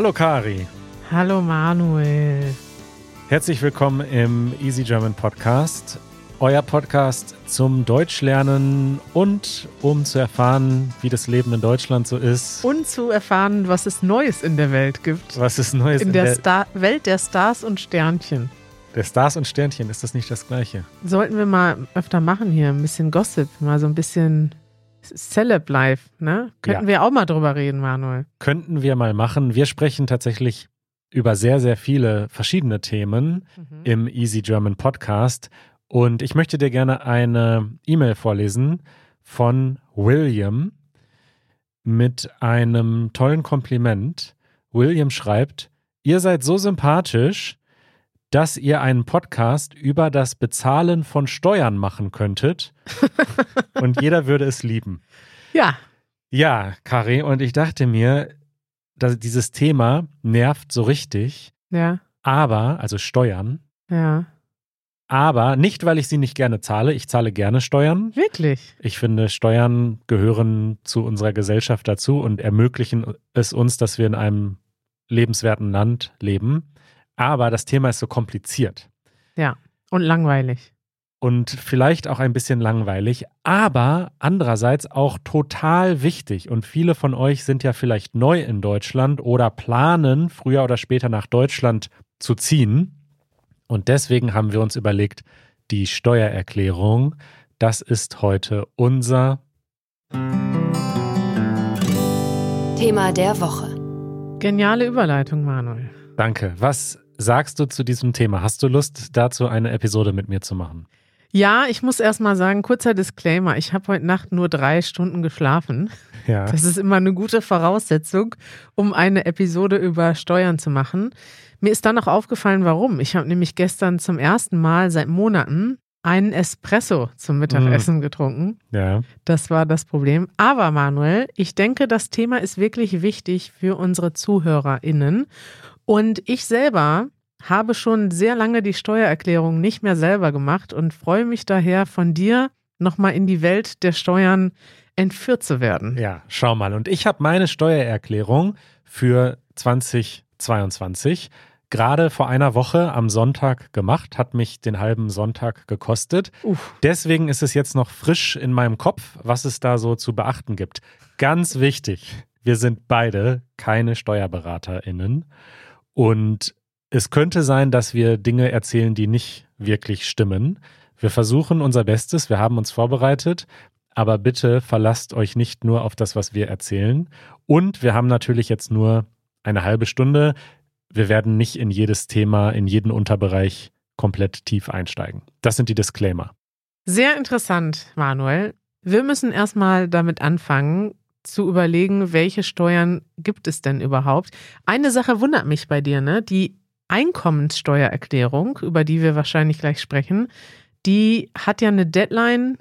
Hallo Kari. Hallo Manuel. Herzlich willkommen im Easy German Podcast. Euer Podcast zum Deutschlernen und um zu erfahren, wie das Leben in Deutschland so ist. Und zu erfahren, was es Neues in der Welt gibt. Was es Neues in, in der, der Star Welt der Stars und Sternchen. Der Stars und Sternchen, ist das nicht das gleiche? Sollten wir mal öfter machen hier, ein bisschen Gossip, mal so ein bisschen Celeb Life, ne? Könnten Ja. wir auch mal drüber reden, Manuel. Könnten wir mal machen. Wir sprechen tatsächlich über sehr, sehr viele verschiedene Themen Mhm. im Easy German Podcast. Und ich möchte dir gerne eine E-Mail vorlesen von William mit einem tollen Kompliment. William schreibt, ihr seid so sympathisch, dass ihr einen Podcast über das Bezahlen von Steuern machen könntet. und jeder würde es lieben. Ja, Ja, Kari, und ich dachte mir, dass dieses Thema nervt so richtig, ja, aber, also Steuern, ja. aber nicht, weil ich sie nicht gerne zahle. Ich zahle gerne Steuern. Wirklich. Ich finde, Steuern gehören zu unserer Gesellschaft dazu und ermöglichen es uns, dass wir in einem lebenswerten Land leben. Aber das Thema ist so kompliziert Und langweilig. und vielleicht auch ein bisschen langweilig, aber andererseits auch total wichtig. Und viele von euch sind ja vielleicht neu in Deutschland oder planen, früher oder später nach Deutschland zu ziehen. Und deswegen haben wir uns überlegt, die Steuererklärung, das ist heute unser Thema der Woche. Geniale Überleitung, Manuel. Danke. Was sagst du zu diesem Thema? Hast du Lust, dazu eine Episode mit mir zu machen? Ja, ich muss erst mal sagen, kurzer Disclaimer, ich habe heute Nacht nur drei Stunden geschlafen. Ja. Das ist immer eine gute Voraussetzung, um eine Episode über Steuern zu machen. Mir ist dann noch aufgefallen, warum. Ich habe nämlich gestern zum ersten Mal seit Monaten einen Espresso zum Mittagessen getrunken. Ja. Das war das Problem. Aber Manuel, ich denke, das Thema ist wirklich wichtig für unsere ZuhörerInnen. Und ich selber habe schon sehr lange die Steuererklärung nicht mehr selber gemacht und freue mich daher von dir nochmal in die Welt der Steuern entführt zu werden. Ja, schau mal. Und ich habe meine Steuererklärung für 2022 gerade vor einer Woche am Sonntag gemacht, hat mich den halben Sonntag gekostet. Uff. Deswegen ist es jetzt noch frisch in meinem Kopf, was es da so zu beachten gibt. Ganz wichtig, wir sind beide keine SteuerberaterInnen und es könnte sein, dass wir Dinge erzählen, die nicht wirklich stimmen. Wir versuchen unser Bestes, wir haben uns vorbereitet, aber bitte verlasst euch nicht nur auf das, was wir erzählen. Und wir haben natürlich jetzt nur eine halbe Stunde. Wir werden nicht in jedes Thema, in jeden Unterbereich komplett tief einsteigen. Das sind die Disclaimer. Sehr interessant, Manuel. Wir müssen erstmal damit anfangen, zu überlegen, welche Steuern gibt es denn überhaupt. Eine Sache wundert mich bei dir, ne? Die Einkommenssteuererklärung, über die wir wahrscheinlich gleich sprechen, die hat ja eine Deadline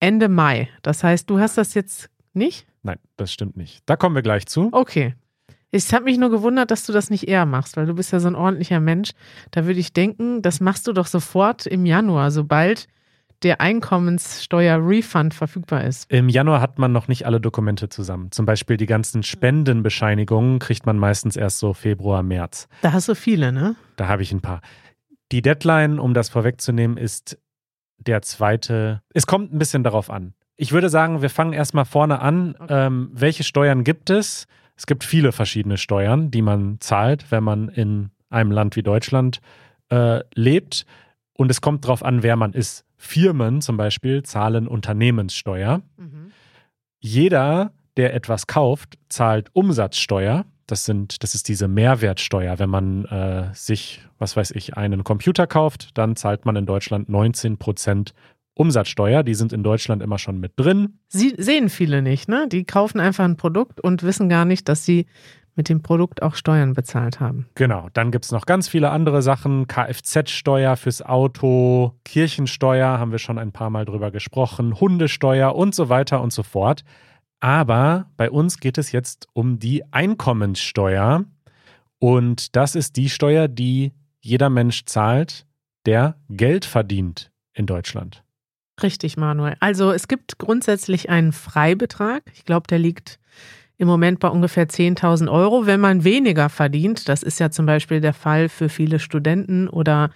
Ende Mai. Das heißt, du hast das jetzt nicht? Nein, das stimmt nicht. Da kommen wir gleich zu. Okay. Es hat mich nur gewundert, dass du das nicht eher machst, weil du bist ja so ein ordentlicher Mensch. Da würde ich denken, das machst du doch sofort im Januar, sobald der Einkommenssteuer-Refund verfügbar ist. Im Januar hat man noch nicht alle Dokumente zusammen. Zum Beispiel die ganzen Spendenbescheinigungen kriegt man meistens erst so Februar, März. Da hast du viele, ne? Da habe ich ein paar. Die Deadline, um das vorwegzunehmen, ist der zweite. Es kommt ein bisschen darauf an. Ich würde sagen, wir fangen erstmal vorne an. Okay. Ähm, welche Steuern gibt es? Es gibt viele verschiedene Steuern, die man zahlt, wenn man in einem Land wie Deutschland äh, lebt. Und es kommt darauf an, wer man ist. Firmen zum Beispiel zahlen Unternehmenssteuer. Mhm. Jeder, der etwas kauft, zahlt Umsatzsteuer. Das, sind, das ist diese Mehrwertsteuer. Wenn man äh, sich, was weiß ich, einen Computer kauft, dann zahlt man in Deutschland 19 Prozent Umsatzsteuer. Die sind in Deutschland immer schon mit drin. Sie sehen viele nicht, ne? Die kaufen einfach ein Produkt und wissen gar nicht, dass sie mit dem Produkt auch Steuern bezahlt haben. Genau. Dann gibt es noch ganz viele andere Sachen. Kfz-Steuer fürs Auto, Kirchensteuer, haben wir schon ein paar Mal drüber gesprochen, Hundesteuer und so weiter und so fort. Aber bei uns geht es jetzt um die Einkommenssteuer. Und das ist die Steuer, die jeder Mensch zahlt, der Geld verdient in Deutschland. Richtig, Manuel. Also es gibt grundsätzlich einen Freibetrag. Ich glaube, der liegt im Moment bei ungefähr 10.000 Euro. Wenn man weniger verdient, das ist ja zum Beispiel der Fall für viele Studenten oder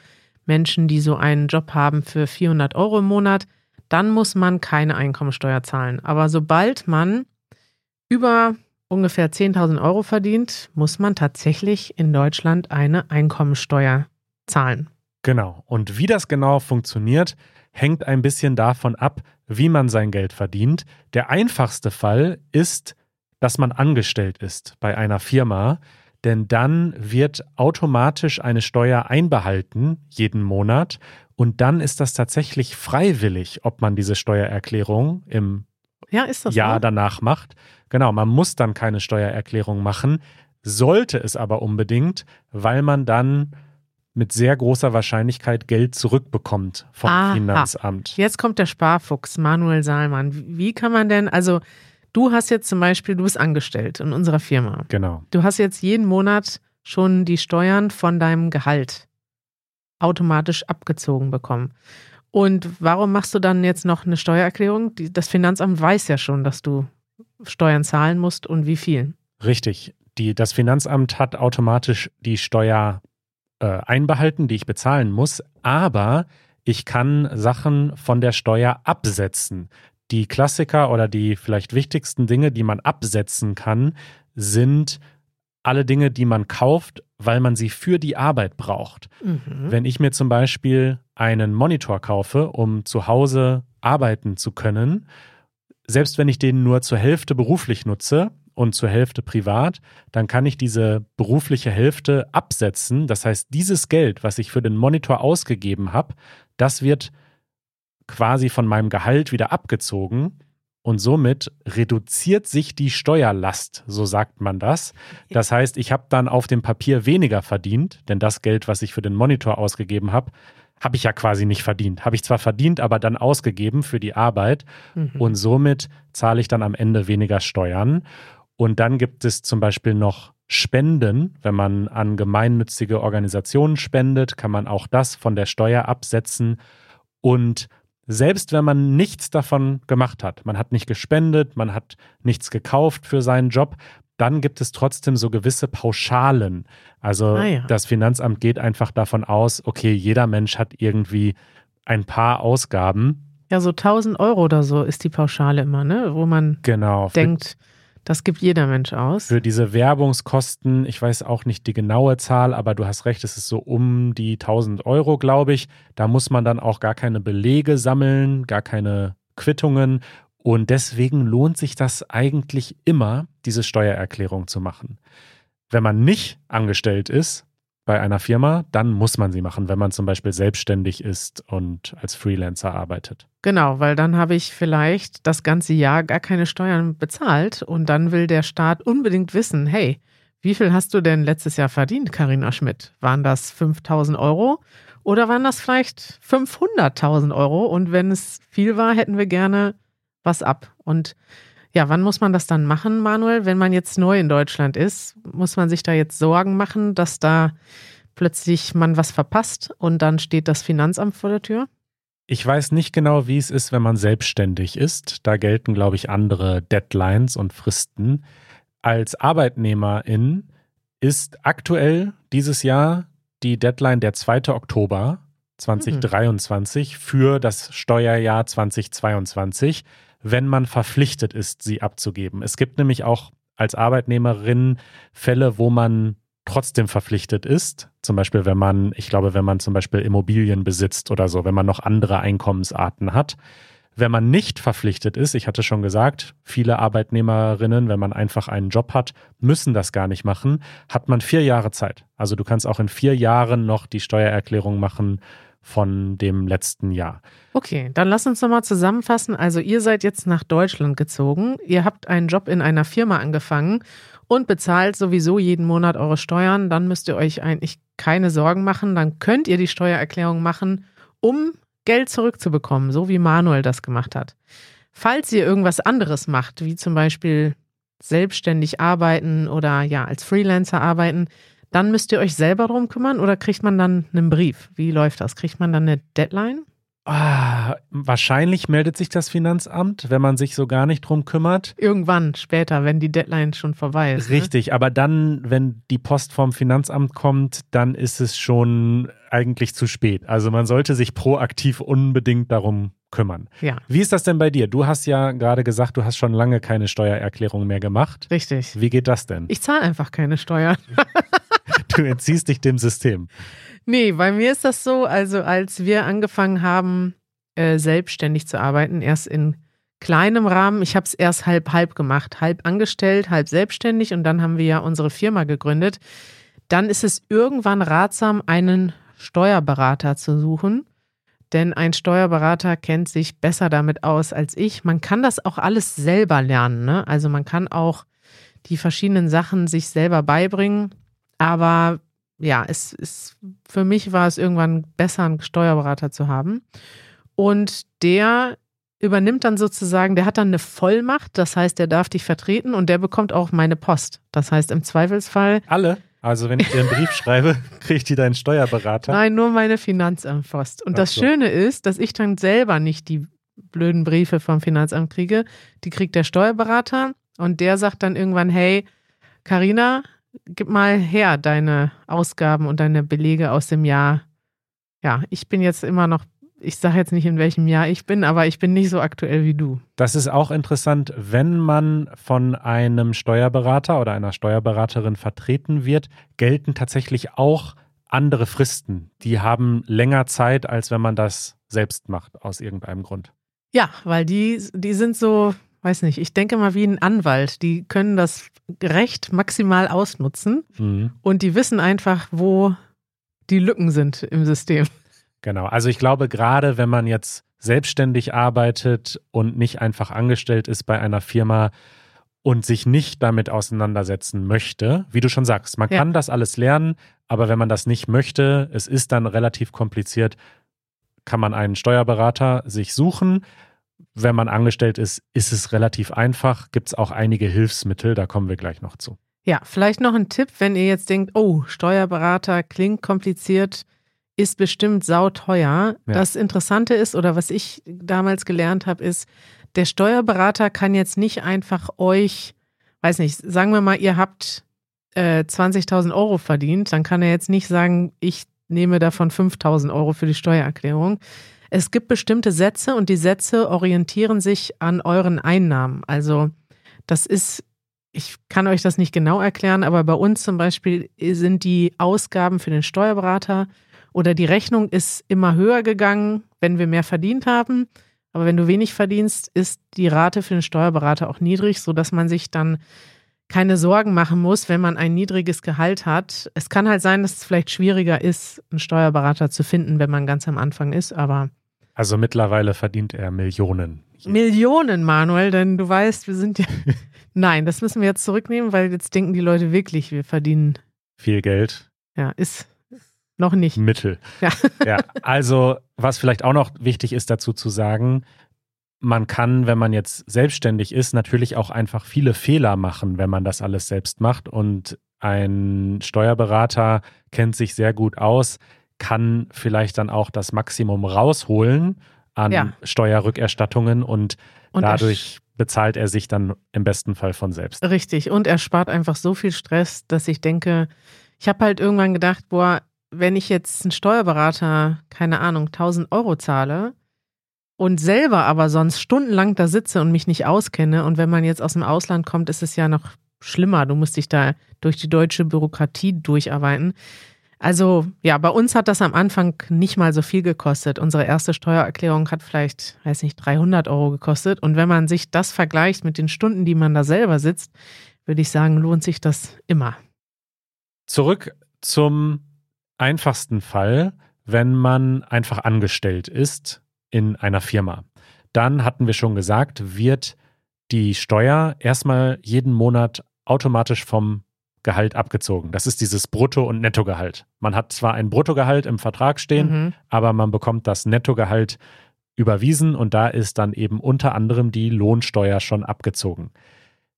Menschen, die so einen Job haben für 400 Euro im Monat, dann muss man keine Einkommensteuer zahlen. Aber sobald man über ungefähr 10.000 Euro verdient, muss man tatsächlich in Deutschland eine Einkommensteuer zahlen. Genau. Und wie das genau funktioniert, hängt ein bisschen davon ab, wie man sein Geld verdient. Der einfachste Fall ist, dass man angestellt ist bei einer Firma, denn dann wird automatisch eine Steuer einbehalten jeden Monat und dann ist das tatsächlich freiwillig, ob man diese Steuererklärung im ja, Jahr so? danach macht. Genau, man muss dann keine Steuererklärung machen, sollte es aber unbedingt, weil man dann mit sehr großer Wahrscheinlichkeit Geld zurückbekommt vom Aha. Finanzamt. Jetzt kommt der Sparfuchs, Manuel Saalmann. Wie kann man denn, also du hast jetzt zum Beispiel, du bist angestellt in unserer Firma. Genau. Du hast jetzt jeden Monat schon die Steuern von deinem Gehalt automatisch abgezogen bekommen. Und warum machst du dann jetzt noch eine Steuererklärung? Das Finanzamt weiß ja schon, dass du Steuern zahlen musst und wie viel. Richtig. Die, das Finanzamt hat automatisch die Steuer äh, einbehalten, die ich bezahlen muss, aber ich kann Sachen von der Steuer absetzen. Die Klassiker oder die vielleicht wichtigsten Dinge, die man absetzen kann, sind alle Dinge, die man kauft, weil man sie für die Arbeit braucht. Mhm. Wenn ich mir zum Beispiel einen Monitor kaufe, um zu Hause arbeiten zu können, selbst wenn ich den nur zur Hälfte beruflich nutze, und zur Hälfte privat, dann kann ich diese berufliche Hälfte absetzen. Das heißt, dieses Geld, was ich für den Monitor ausgegeben habe, das wird quasi von meinem Gehalt wieder abgezogen. Und somit reduziert sich die Steuerlast, so sagt man das. Das heißt, ich habe dann auf dem Papier weniger verdient, denn das Geld, was ich für den Monitor ausgegeben habe, habe ich ja quasi nicht verdient. Habe ich zwar verdient, aber dann ausgegeben für die Arbeit. Mhm. Und somit zahle ich dann am Ende weniger Steuern. Und dann gibt es zum Beispiel noch Spenden. Wenn man an gemeinnützige Organisationen spendet, kann man auch das von der Steuer absetzen. Und selbst wenn man nichts davon gemacht hat, man hat nicht gespendet, man hat nichts gekauft für seinen Job, dann gibt es trotzdem so gewisse Pauschalen. Also ah ja. das Finanzamt geht einfach davon aus, okay, jeder Mensch hat irgendwie ein paar Ausgaben. Ja, so 1000 Euro oder so ist die Pauschale immer, ne? Wo man genau, denkt, das gibt jeder Mensch aus. Für diese Werbungskosten, ich weiß auch nicht die genaue Zahl, aber du hast recht, es ist so um die 1000 Euro, glaube ich. Da muss man dann auch gar keine Belege sammeln, gar keine Quittungen. Und deswegen lohnt sich das eigentlich immer, diese Steuererklärung zu machen. Wenn man nicht angestellt ist, bei einer Firma, dann muss man sie machen, wenn man zum Beispiel selbstständig ist und als Freelancer arbeitet. Genau, weil dann habe ich vielleicht das ganze Jahr gar keine Steuern bezahlt und dann will der Staat unbedingt wissen, hey, wie viel hast du denn letztes Jahr verdient, Karina Schmidt? Waren das 5000 Euro oder waren das vielleicht 500.000 Euro? Und wenn es viel war, hätten wir gerne was ab. Und ja, wann muss man das dann machen, Manuel? Wenn man jetzt neu in Deutschland ist, muss man sich da jetzt Sorgen machen, dass da plötzlich man was verpasst und dann steht das Finanzamt vor der Tür? Ich weiß nicht genau, wie es ist, wenn man selbstständig ist. Da gelten, glaube ich, andere Deadlines und Fristen. Als Arbeitnehmerin ist aktuell dieses Jahr die Deadline der 2. Oktober 2023 mhm. für das Steuerjahr 2022 wenn man verpflichtet ist, sie abzugeben. Es gibt nämlich auch als Arbeitnehmerin Fälle, wo man trotzdem verpflichtet ist. Zum Beispiel, wenn man, ich glaube, wenn man zum Beispiel Immobilien besitzt oder so, wenn man noch andere Einkommensarten hat. Wenn man nicht verpflichtet ist, ich hatte schon gesagt, viele Arbeitnehmerinnen, wenn man einfach einen Job hat, müssen das gar nicht machen, hat man vier Jahre Zeit. Also du kannst auch in vier Jahren noch die Steuererklärung machen von dem letzten Jahr. Okay, dann lass uns nochmal zusammenfassen. Also ihr seid jetzt nach Deutschland gezogen, ihr habt einen Job in einer Firma angefangen und bezahlt sowieso jeden Monat eure Steuern. Dann müsst ihr euch eigentlich keine Sorgen machen. Dann könnt ihr die Steuererklärung machen, um Geld zurückzubekommen, so wie Manuel das gemacht hat. Falls ihr irgendwas anderes macht, wie zum Beispiel selbstständig arbeiten oder ja als Freelancer arbeiten, dann müsst ihr euch selber darum kümmern oder kriegt man dann einen Brief? Wie läuft das? Kriegt man dann eine Deadline? Ah, wahrscheinlich meldet sich das Finanzamt, wenn man sich so gar nicht drum kümmert. Irgendwann später, wenn die Deadline schon vorbei ist. ne? Richtig, aber dann, wenn die Post vom Finanzamt kommt, dann ist es schon eigentlich zu spät. Also man sollte sich proaktiv unbedingt darum kümmern. Ja, Wie ist das denn bei dir? Du hast ja gerade gesagt, du hast schon lange keine Steuererklärung mehr gemacht. richtig. Wie geht das denn? Ich zahle einfach keine Steuern. Du entziehst dich dem System. Nee, bei mir ist das so, also als wir angefangen haben, äh, selbstständig zu arbeiten, erst in kleinem Rahmen, ich habe es erst halb halb gemacht, halb angestellt, halb selbstständig und dann haben wir ja unsere Firma gegründet. Dann ist es irgendwann ratsam, einen Steuerberater zu suchen, denn ein Steuerberater kennt sich besser damit aus als ich. Man kann das auch alles selber lernen, ne? Also man kann auch die verschiedenen Sachen sich selber beibringen, aber ja, es ist, für mich war es irgendwann besser, einen Steuerberater zu haben. Und der übernimmt dann sozusagen, der hat dann eine Vollmacht, das heißt, der darf dich vertreten und der bekommt auch meine Post. Das heißt, im Zweifelsfall, Alle? Also wenn ich dir einen Brief schreibe, kriegt die deinen Steuerberater. nein, nur meine Finanzamtpost. Und Ach das so. Schöne ist, dass ich dann selber nicht die blöden Briefe vom Finanzamt kriege. Die kriegt der Steuerberater und der sagt dann irgendwann, hey, Karina, gib mal her deine Ausgaben und deine Belege aus dem Jahr. Ja, ich bin jetzt immer noch, ich sage jetzt nicht, in welchem Jahr ich bin, aber ich bin nicht so aktuell wie du. Das ist auch interessant, wenn man von einem Steuerberater oder einer Steuerberaterin vertreten wird, gelten tatsächlich auch andere Fristen. Die haben länger Zeit, als wenn man das selbst macht, aus irgendeinem Grund. Ja, weil die, die sind so, weiß nicht, ich denke mal wie ein Anwalt. Die können das Recht maximal ausnutzen Mhm. und die wissen einfach, wo die Lücken sind im System. Genau. Also ich glaube, gerade wenn man jetzt selbstständig arbeitet und nicht einfach angestellt ist bei einer Firma und sich nicht damit auseinandersetzen möchte, wie du schon sagst, man Ja. kann das alles lernen, aber wenn man das nicht möchte, es ist dann relativ kompliziert, kann man einen Steuerberater sich suchen. Wenn man angestellt ist, ist es relativ einfach. Gibt es auch einige Hilfsmittel, da kommen wir gleich noch zu. Ja, vielleicht noch ein Tipp, wenn ihr jetzt denkt, oh, Steuerberater klingt kompliziert, ist bestimmt sauteuer. Ja. Das Interessante ist, oder was ich damals gelernt habe, ist, der Steuerberater kann jetzt nicht einfach euch, weiß nicht, sagen wir mal, ihr habt äh, 20.000 Euro verdient, dann kann er jetzt nicht sagen, ich nehme davon 5.000 Euro für die Steuererklärung. Es gibt bestimmte Sätze und die Sätze orientieren sich an euren Einnahmen. Also das ist ich kann euch das nicht genau erklären, aber bei uns zum Beispiel sind die Ausgaben für den Steuerberater oder die Rechnung ist immer höher gegangen, wenn wir mehr verdient haben. Aber wenn du wenig verdienst, ist die Rate für den Steuerberater auch niedrig, sodass man sich dann keine Sorgen machen muss, wenn man ein niedriges Gehalt hat. Es kann halt sein, dass es vielleicht schwieriger ist, einen Steuerberater zu finden, wenn man ganz am Anfang ist, aber Also mittlerweile verdient er Millionen. Millionen, Manuel, denn du weißt, wir sind ja. Nein, das müssen wir jetzt zurücknehmen, weil jetzt denken die Leute wirklich, wir verdienen. Viel Geld. Ja, ist noch nicht. Mittel. Ja. ja, also was vielleicht auch noch wichtig ist dazu zu sagen, man kann, wenn man jetzt selbstständig ist, natürlich auch einfach viele Fehler machen, wenn man das alles selbst macht. Und ein Steuerberater kennt sich sehr gut aus, kann vielleicht dann auch das Maximum rausholen an Ja. Steuerrückerstattungen und, Und dadurch bezahlt er sich dann im besten Fall von selbst. Richtig. Und er spart einfach so viel Stress, dass ich denke, ich habe halt irgendwann gedacht, boah, wenn ich jetzt einen Steuerberater, keine Ahnung, 1000 Euro zahle und selber aber sonst stundenlang da sitze und mich nicht auskenne und wenn man jetzt aus dem Ausland kommt, ist es ja noch schlimmer. Du musst dich da durch die deutsche Bürokratie durcharbeiten. Also ja, bei uns hat das am Anfang nicht mal so viel gekostet. Unsere erste Steuererklärung hat vielleicht, weiß nicht, 300 Euro gekostet. Und wenn man sich das vergleicht mit den Stunden, die man da selber sitzt, würde ich sagen, lohnt sich das immer. Zurück zum einfachsten Fall, wenn man einfach angestellt ist in einer Firma. Dann hatten wir schon gesagt, wird die Steuer erstmal jeden Monat automatisch vom Gehalt abgezogen. Das ist dieses Brutto- und Nettogehalt. Man hat zwar ein Bruttogehalt im Vertrag stehen, Mhm. aber man bekommt das Nettogehalt überwiesen und da ist dann eben unter anderem die Lohnsteuer schon abgezogen.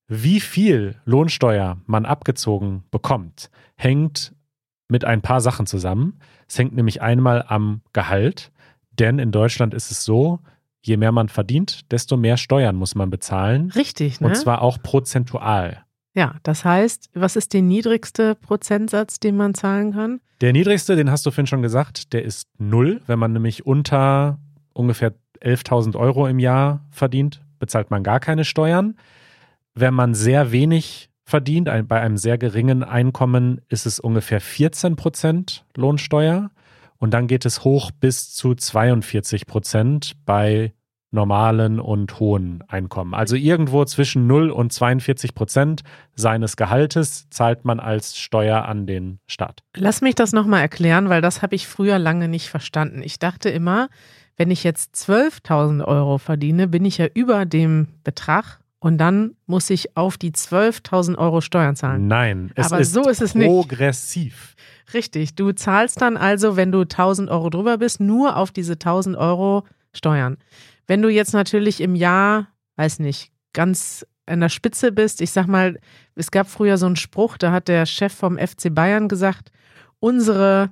Wie viel Lohnsteuer man abgezogen bekommt, hängt mit ein paar Sachen zusammen. Es hängt nämlich einmal am Gehalt, Denn in Deutschland ist es so, je mehr man verdient, desto mehr Steuern muss man bezahlen. Richtig, ne? Und zwar auch prozentual. ja, das heißt, was ist der niedrigste Prozentsatz, den man zahlen kann? Der niedrigste, den hast du vorhin schon gesagt, der ist null. Wenn man nämlich unter ungefähr 11.000 Euro im Jahr verdient, bezahlt man gar keine Steuern. Wenn man sehr wenig verdient, bei einem sehr geringen Einkommen, ist es ungefähr 14 Prozent Lohnsteuer. Und dann geht es hoch bis zu 42 Prozent bei normalen und hohen Einkommen. Also irgendwo zwischen 0 und 42 Prozent seines Gehaltes zahlt man als Steuer an den Staat. Lass mich das nochmal erklären, weil das habe ich früher lange nicht verstanden. Ich dachte immer, wenn ich jetzt 12.000 Euro verdiene, bin ich ja über dem Betrag und dann muss ich auf die 12.000 Euro Steuern zahlen. Nein, es Aber ist so ist es nicht. progressiv. Richtig, du zahlst dann also, wenn du 1.000 Euro drüber bist, nur auf diese 1.000 Euro Steuern. Wenn du jetzt natürlich im Jahr, weiß nicht, ganz an der Spitze bist, ich sag mal, es gab früher so einen Spruch, da hat der Chef vom FC Bayern gesagt, unsere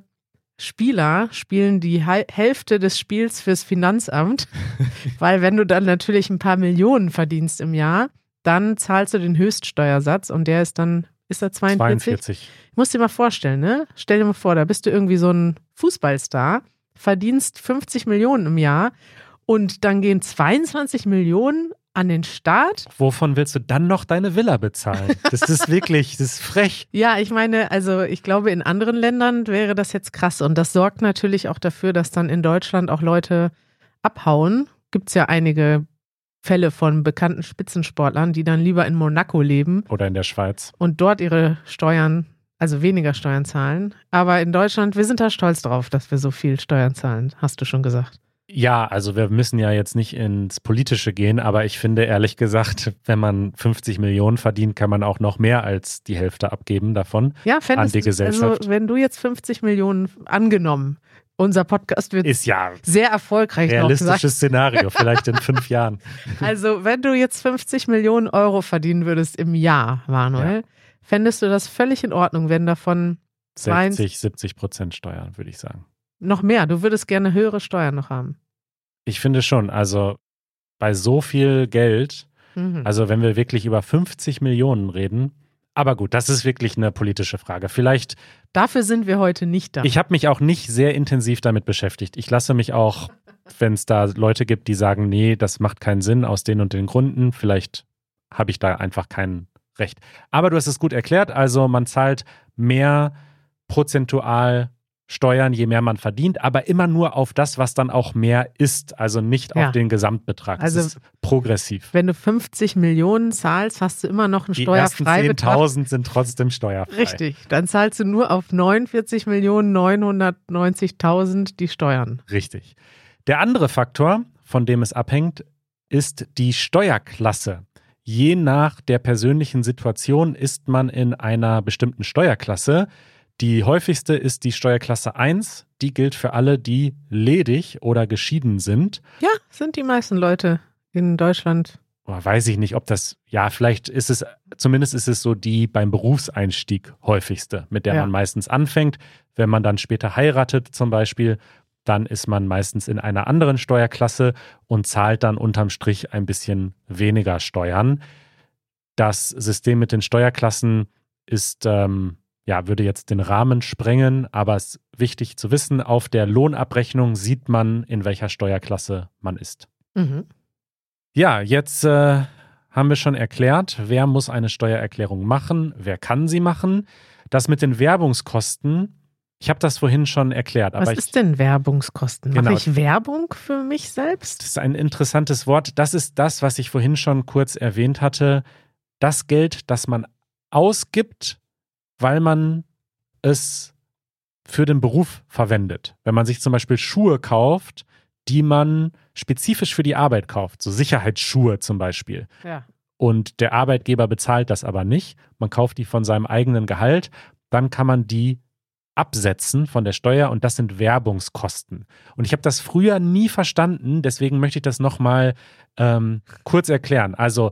Spieler spielen die Hälfte des Spiels fürs Finanzamt, weil wenn du dann natürlich ein paar Millionen verdienst im Jahr, dann zahlst du den Höchststeuersatz und der ist dann, ist er 42? 42. Ich muss dir mal vorstellen, ne? Stell dir mal vor, da bist du irgendwie so ein Fußballstar, verdienst 50 Millionen im Jahr und dann gehen 22 Millionen an den Staat. Wovon willst du dann noch deine Villa bezahlen? Das ist wirklich, das ist frech. Ja, ich meine, also ich glaube, in anderen Ländern wäre das jetzt krass und das sorgt natürlich auch dafür, dass dann in Deutschland auch Leute abhauen. Gibt es ja einige Fälle von bekannten Spitzensportlern, die dann lieber in Monaco leben Oder in der Schweiz. und dort ihre Steuern, also weniger Steuern zahlen. Aber in Deutschland, wir sind da stolz drauf, dass wir so viel Steuern zahlen, hast du schon gesagt. Ja, also wir müssen ja jetzt nicht ins Politische gehen, aber ich finde ehrlich gesagt, wenn man 50 Millionen verdient, kann man auch noch mehr als die Hälfte abgeben davon. Ja, An die du- Gesellschaft. Also, wenn du jetzt 50 Millionen angenommen, unser Podcast wird Ist ja sehr erfolgreich realistisches Szenario, vielleicht in fünf Jahren. Also, wenn du jetzt 50 Millionen Euro verdienen würdest im Jahr, Manuel, fändest du das völlig in Ordnung, wenn davon Zwei- 60, 70 Prozent Steuern, würde ich sagen. Noch mehr, du würdest gerne höhere Steuern noch haben. Ich finde schon, also bei so viel Geld, Mhm. also wenn wir wirklich über 50 Millionen reden, aber gut, das ist wirklich eine politische Frage. Vielleicht Dafür sind wir heute nicht da. Ich habe mich auch nicht sehr intensiv damit beschäftigt. Ich lasse mich auch, wenn es da Leute gibt, die sagen, nee, das macht keinen Sinn aus den und den Gründen, vielleicht habe ich da einfach kein Recht. Aber du hast es gut erklärt, also man zahlt mehr prozentual Steuern, je mehr man verdient, aber immer nur auf das, was dann auch mehr ist, also nicht Ja. auf den Gesamtbetrag. Also- das ist progressiv. wenn du 50 Millionen zahlst, hast du immer noch einen Die ersten Steuerfreibetrag. 10.000 sind trotzdem steuerfrei. Richtig, dann zahlst du nur auf 49 Millionen 990.000 die Steuern. Richtig. Der andere Faktor, von dem es abhängt, ist die Steuerklasse. Je nach der persönlichen Situation ist man in einer bestimmten Steuerklasse. Die häufigste ist die Steuerklasse 1. Die gilt für alle, die ledig oder geschieden sind. Ja, sind die meisten Leute in Deutschland. Oh, weiß ich nicht, ob das, ja, vielleicht ist es, zumindest ist es so die beim Berufseinstieg häufigste, mit der Ja. man meistens anfängt. Wenn man dann später heiratet zum Beispiel, dann ist man meistens in einer anderen Steuerklasse und zahlt dann unterm Strich ein bisschen weniger Steuern. Das System mit den Steuerklassen ist, ähm, ja, würde jetzt den Rahmen sprengen, aber es ist wichtig zu wissen, auf der Lohnabrechnung sieht man, in welcher Steuerklasse man ist. Mhm. Ja, jetzt äh, haben wir schon erklärt, wer muss eine Steuererklärung machen, wer kann sie machen. Das mit den Werbungskosten, ich habe das vorhin schon erklärt, aber Was ich, ist denn Werbungskosten? Genau. Mache ich Werbung für mich selbst? das ist ein interessantes Wort. Das ist das, was ich vorhin schon kurz erwähnt hatte. Das Geld, das man ausgibt, weil man es für den Beruf verwendet. Wenn man sich zum Beispiel Schuhe kauft, die man spezifisch für die Arbeit kauft, so Sicherheitsschuhe zum Beispiel. Ja. und der Arbeitgeber bezahlt das aber nicht, man kauft die von seinem eigenen Gehalt, dann kann man die absetzen von der Steuer und das sind Werbungskosten. Und ich habe das früher nie verstanden, deswegen möchte ich das nochmal ähm, kurz erklären. Also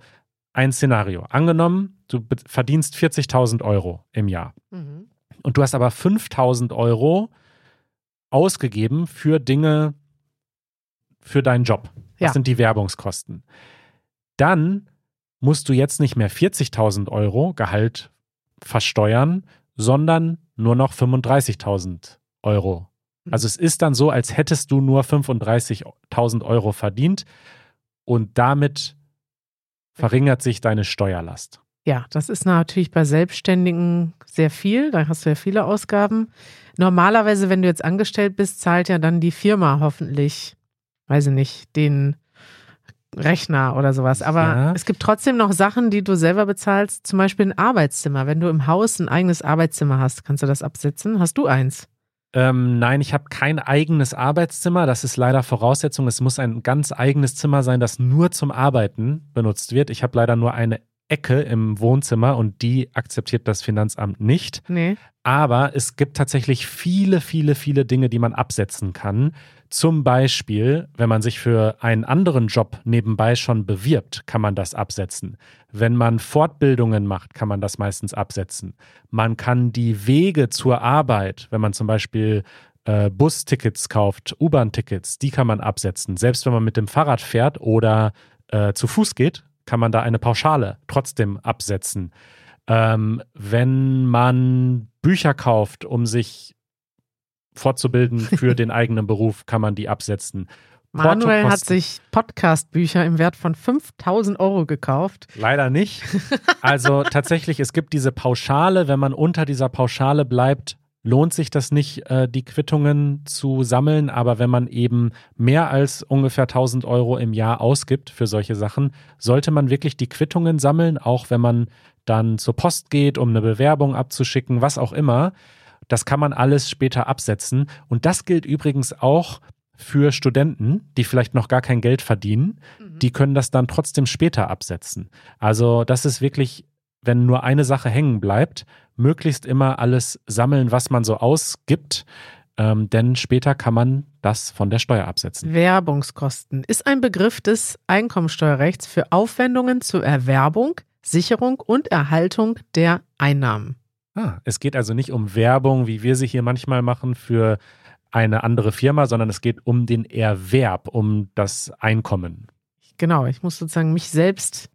ein Szenario. Angenommen, du verdienst 40.000 Euro im Jahr Mhm. und du hast aber 5.000 Euro ausgegeben für Dinge, für deinen Job. Das Ja. sind die Werbungskosten. Dann musst du jetzt nicht mehr 40.000 Euro Gehalt versteuern, sondern nur noch 35.000 Euro. Mhm. Also es ist dann so, als hättest du nur 35.000 Euro verdient und damit verringert sich deine Steuerlast. Ja, das ist natürlich bei Selbstständigen sehr viel. Da hast du ja viele Ausgaben. Normalerweise, wenn du jetzt angestellt bist, zahlt ja dann die Firma hoffentlich, weiß ich nicht, den Rechner oder sowas. Aber Ja. es gibt trotzdem noch Sachen, die du selber bezahlst. Zum Beispiel ein Arbeitszimmer. Wenn du im Haus ein eigenes Arbeitszimmer hast, kannst du das absetzen. Hast du eins? Ähm, nein, ich habe kein eigenes Arbeitszimmer. Das ist leider Voraussetzung. Es muss ein ganz eigenes Zimmer sein, das nur zum Arbeiten benutzt wird. Ich habe leider nur eine Ecke im Wohnzimmer und die akzeptiert das Finanzamt nicht. Nee. Aber es gibt tatsächlich viele, viele, viele Dinge, die man absetzen kann. Zum Beispiel, wenn man sich für einen anderen Job nebenbei schon bewirbt, kann man das absetzen. Wenn man Fortbildungen macht, kann man das meistens absetzen. Man kann die Wege zur Arbeit, wenn man zum Beispiel äh, Bustickets kauft, U-Bahn-Tickets, die kann man absetzen. Selbst wenn man mit dem Fahrrad fährt oder äh, zu Fuß geht, kann man da eine Pauschale trotzdem absetzen. Ähm, wenn man Bücher kauft, um sich fortzubilden für den eigenen Beruf, kann man die absetzen. Manuel hat sich Podcast-Bücher im Wert von 5000 Euro gekauft. Leider nicht. Also tatsächlich, es gibt diese Pauschale. Wenn man unter dieser Pauschale bleibt, lohnt sich das nicht, äh, die Quittungen zu sammeln. Aber wenn man eben mehr als ungefähr 1000 Euro im Jahr ausgibt für solche Sachen, sollte man wirklich die Quittungen sammeln, auch wenn man dann zur Post geht, um eine Bewerbung abzuschicken, was auch immer. Das kann man alles später absetzen. Und das gilt übrigens auch für Studenten, die vielleicht noch gar kein Geld verdienen. Die können das dann trotzdem später absetzen. Also das ist wirklich, wenn nur eine Sache hängen bleibt, möglichst immer alles sammeln, was man so ausgibt. Ähm, denn später kann man das von der Steuer absetzen. Werbungskosten ist ein Begriff des Einkommensteuerrechts für Aufwendungen zur Erwerbung, Sicherung und Erhaltung der Einnahmen. Ah, es geht also nicht um Werbung, wie wir sie hier manchmal machen für eine andere Firma, sondern es geht um den Erwerb, um das Einkommen. Genau, ich muss sozusagen mich selbst,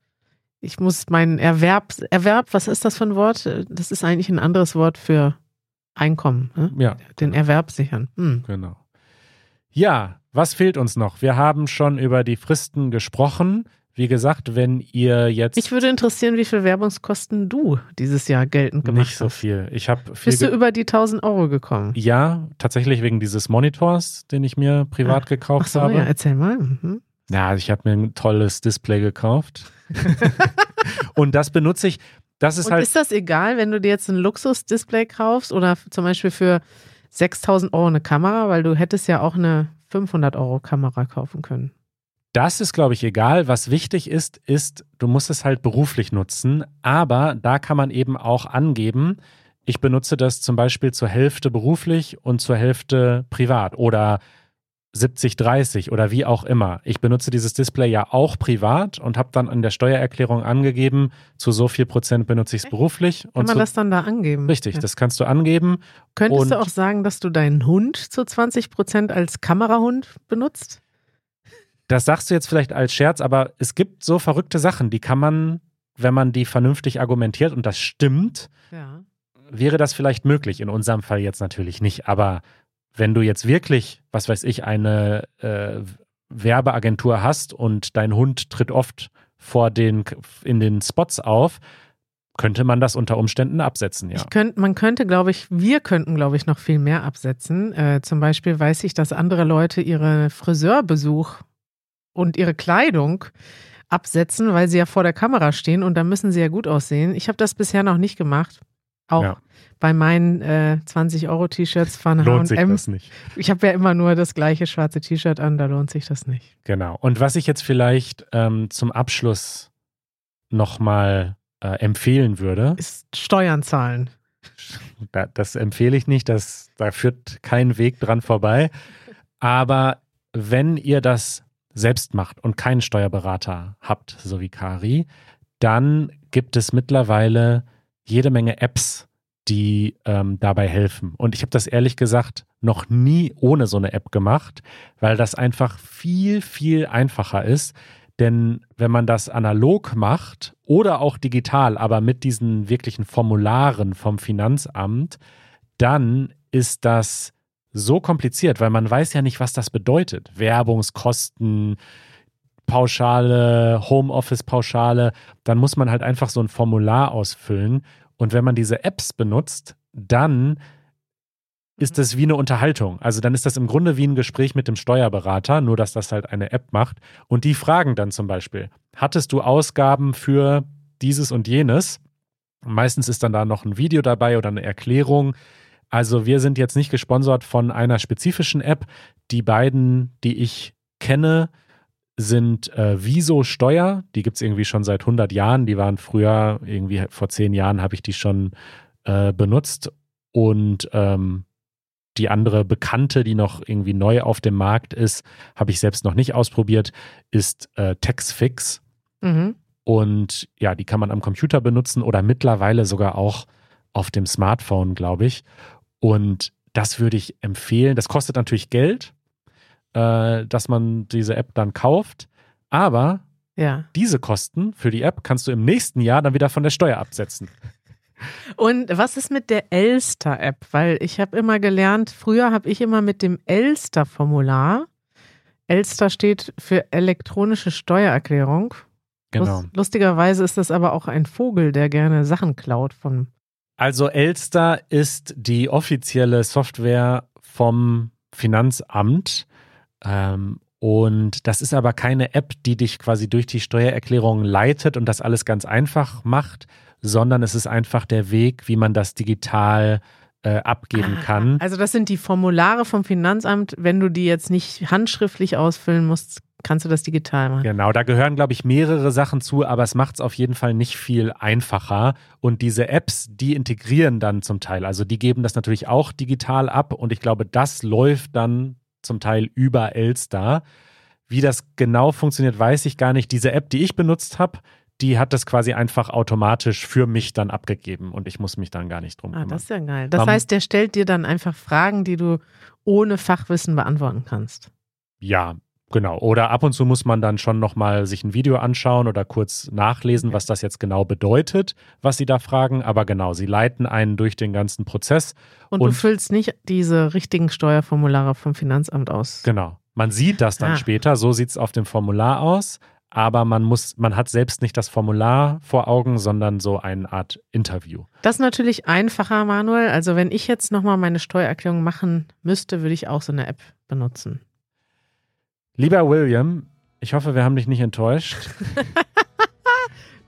ich muss meinen Erwerb, Erwerb, was ist das für ein Wort? Das ist eigentlich ein anderes Wort für Einkommen, ne? Ja, den Erwerb sichern. Hm. genau. Ja, was fehlt uns noch? Wir haben schon über die Fristen gesprochen. Wie gesagt, wenn ihr jetzt Mich würde interessieren, wie viel Werbungskosten du dieses Jahr geltend gemacht nicht so hast. viel. Ich habe. Bist du über die 1000 Euro gekommen? ja, tatsächlich wegen dieses Monitors, den ich mir privat Ach, gekauft so, habe. ja, erzähl mal. Mhm. Ja, ich habe mir ein tolles Display gekauft. Und das benutze ich. Das ist Und halt. ist das egal, wenn du dir jetzt ein Luxus-Display kaufst oder zum Beispiel für 6000 Euro eine Kamera, weil du hättest ja auch eine 500 Euro Kamera kaufen können. Das ist, glaube ich, egal. Was wichtig ist, ist, du musst es halt beruflich nutzen. Aber da kann man eben auch angeben, ich benutze das zum Beispiel zur Hälfte beruflich und zur Hälfte privat oder 70, 30 oder wie auch immer. Ich benutze dieses Display ja auch privat und habe dann in der Steuererklärung angegeben, zu so viel Prozent benutze ich es beruflich. Kann Und man zu, das dann da angeben? richtig, Ja. das kannst du angeben. Könntest und- du auch sagen, dass du deinen Hund zu 20 Prozent als Kamerahund benutzt? Das sagst du jetzt vielleicht als Scherz, aber es gibt so verrückte Sachen, die kann man, wenn man die vernünftig argumentiert und das stimmt, Ja. wäre das vielleicht möglich. In unserem Fall jetzt natürlich nicht. Aber wenn du jetzt wirklich, was weiß ich, eine äh, Werbeagentur hast und dein Hund tritt oft vor den, in den Spots auf, könnte man das unter Umständen absetzen, ja. Könnt, man könnte, glaube ich, wir könnten, glaube ich, noch viel mehr absetzen. Äh, zum Beispiel weiß ich, dass andere Leute ihre Friseurbesuch und ihre Kleidung absetzen, weil sie ja vor der Kamera stehen und da müssen sie ja gut aussehen. Ich habe das bisher noch nicht gemacht. Auch Ja. bei meinen äh, 20-Euro-T-Shirts von Lohnt sich H&M. das nicht. Ich habe ja immer nur das gleiche schwarze T-Shirt an, da lohnt sich das nicht. Genau. Und was ich jetzt vielleicht ähm, zum Abschluss nochmal äh, empfehlen würde, Ist Steuern zahlen. da, das empfehle ich nicht, das, da führt kein Weg dran vorbei. Aber wenn ihr das selbst macht und keinen Steuerberater habt, so wie Kari, dann gibt es mittlerweile jede Menge Apps, die ähm, dabei helfen. Und ich habe das ehrlich gesagt noch nie ohne so eine App gemacht, weil das einfach viel, viel einfacher ist. Denn wenn man das analog macht oder auch digital, aber mit diesen wirklichen Formularen vom Finanzamt, dann ist das so kompliziert, weil man weiß ja nicht, was das bedeutet. Werbungskosten, Pauschale, Homeoffice-Pauschale, dann muss man halt einfach so ein Formular ausfüllen. Und wenn man diese Apps benutzt, dann ist das wie eine Unterhaltung. Also dann ist das im Grunde wie ein Gespräch mit dem Steuerberater, nur dass das halt eine App macht. Und die fragen dann zum Beispiel, hattest du Ausgaben für dieses und jenes? Meistens ist dann da noch ein Video dabei oder eine Erklärung. Also wir sind jetzt nicht gesponsert von einer spezifischen App. Die beiden, die ich kenne, sind äh, Viso Steuer. Die gibt es irgendwie schon seit 100 Jahren. Die waren früher, irgendwie vor zehn Jahren habe ich die schon äh, benutzt. Und ähm, die andere Bekannte, die noch irgendwie neu auf dem Markt ist, habe ich selbst noch nicht ausprobiert, ist äh, Textfix. Mhm. Und ja, die kann man am Computer benutzen oder mittlerweile sogar auch auf dem Smartphone, glaube ich. Und das würde ich empfehlen. Das kostet natürlich Geld, äh, dass man diese App dann kauft. Aber Ja. diese Kosten für die App kannst du im nächsten Jahr dann wieder von der Steuer absetzen. Und was ist mit der Elster-App? Weil ich habe immer gelernt, früher habe ich immer mit dem Elster-Formular, Elster steht für elektronische Steuererklärung. Genau. Lust, lustigerweise ist das aber auch ein Vogel, der gerne Sachen klaut von. Also Elster ist die offizielle Software vom Finanzamt. Ähm, und das ist aber keine App, die dich quasi durch die Steuererklärung leitet und das alles ganz einfach macht, sondern es ist einfach der Weg, wie man das digital äh, abgeben kann. Also das sind die Formulare vom Finanzamt. Wenn du die jetzt nicht handschriftlich ausfüllen musst, kannst du das digital machen. Genau, da gehören, glaube ich, mehrere Sachen zu, aber es macht es auf jeden Fall nicht viel einfacher. Und diese Apps, die integrieren dann zum Teil. Also die geben das natürlich auch digital ab und ich glaube, das läuft dann zum Teil über Elster. Wie das genau funktioniert, weiß ich gar nicht. Diese App, die ich benutzt habe, die hat das quasi einfach automatisch für mich dann abgegeben und ich muss mich dann gar nicht drum Ah, kümmern. das ist ja geil. Das heißt, der stellt dir dann einfach Fragen, die du ohne Fachwissen beantworten kannst. Ja, genau. Oder ab und zu muss man dann schon nochmal sich ein Video anschauen oder kurz nachlesen, was das jetzt genau bedeutet, was sie da fragen. Aber genau, sie leiten einen durch den ganzen Prozess. Und, Und- du füllst nicht diese richtigen Steuerformulare vom Finanzamt aus. Genau. Man sieht das dann Ah. später, so sieht es auf dem Formular aus. Aber man muss, man hat selbst nicht das Formular vor Augen, sondern so eine Art Interview. Das ist natürlich einfacher, Manuel. Also wenn ich jetzt nochmal meine Steuererklärung machen müsste, würde ich auch so eine App benutzen. Lieber William, ich hoffe, wir haben dich nicht enttäuscht.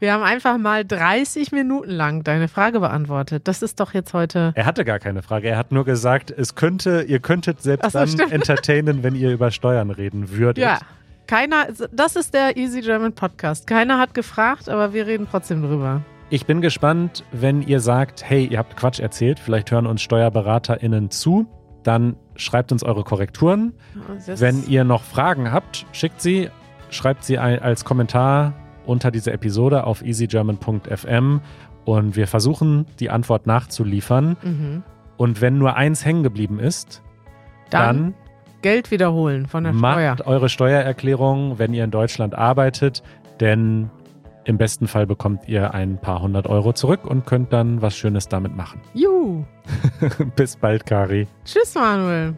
Wir haben einfach mal 30 Minuten lang deine Frage beantwortet. Das ist doch jetzt heute. Er hatte gar keine Frage. Er hat nur gesagt, es könnte, ihr könntet selbst so, dann stimmt. entertainen, wenn ihr über Steuern reden würdet. Ja, keiner, das ist der Easy German Podcast. Keiner hat gefragt, aber wir reden trotzdem drüber. Ich bin gespannt, wenn ihr sagt, hey, ihr habt Quatsch erzählt, vielleicht hören uns SteuerberaterInnen zu, dann schreibt uns eure Korrekturen. Wenn ihr noch Fragen habt, schickt sie, schreibt sie als Kommentar unter dieser Episode auf easygerman.fm und wir versuchen, die Antwort nachzuliefern. mhm. Und wenn nur eins hängen geblieben ist, dann, dann Geld wiederholen von der Steuer. macht eure Steuererklärung, wenn ihr in Deutschland arbeitet, denn im besten Fall bekommt ihr ein paar hundert Euro zurück und könnt dann was Schönes damit machen. Juhu. Bis bald, Kari. Tschüss, Manuel.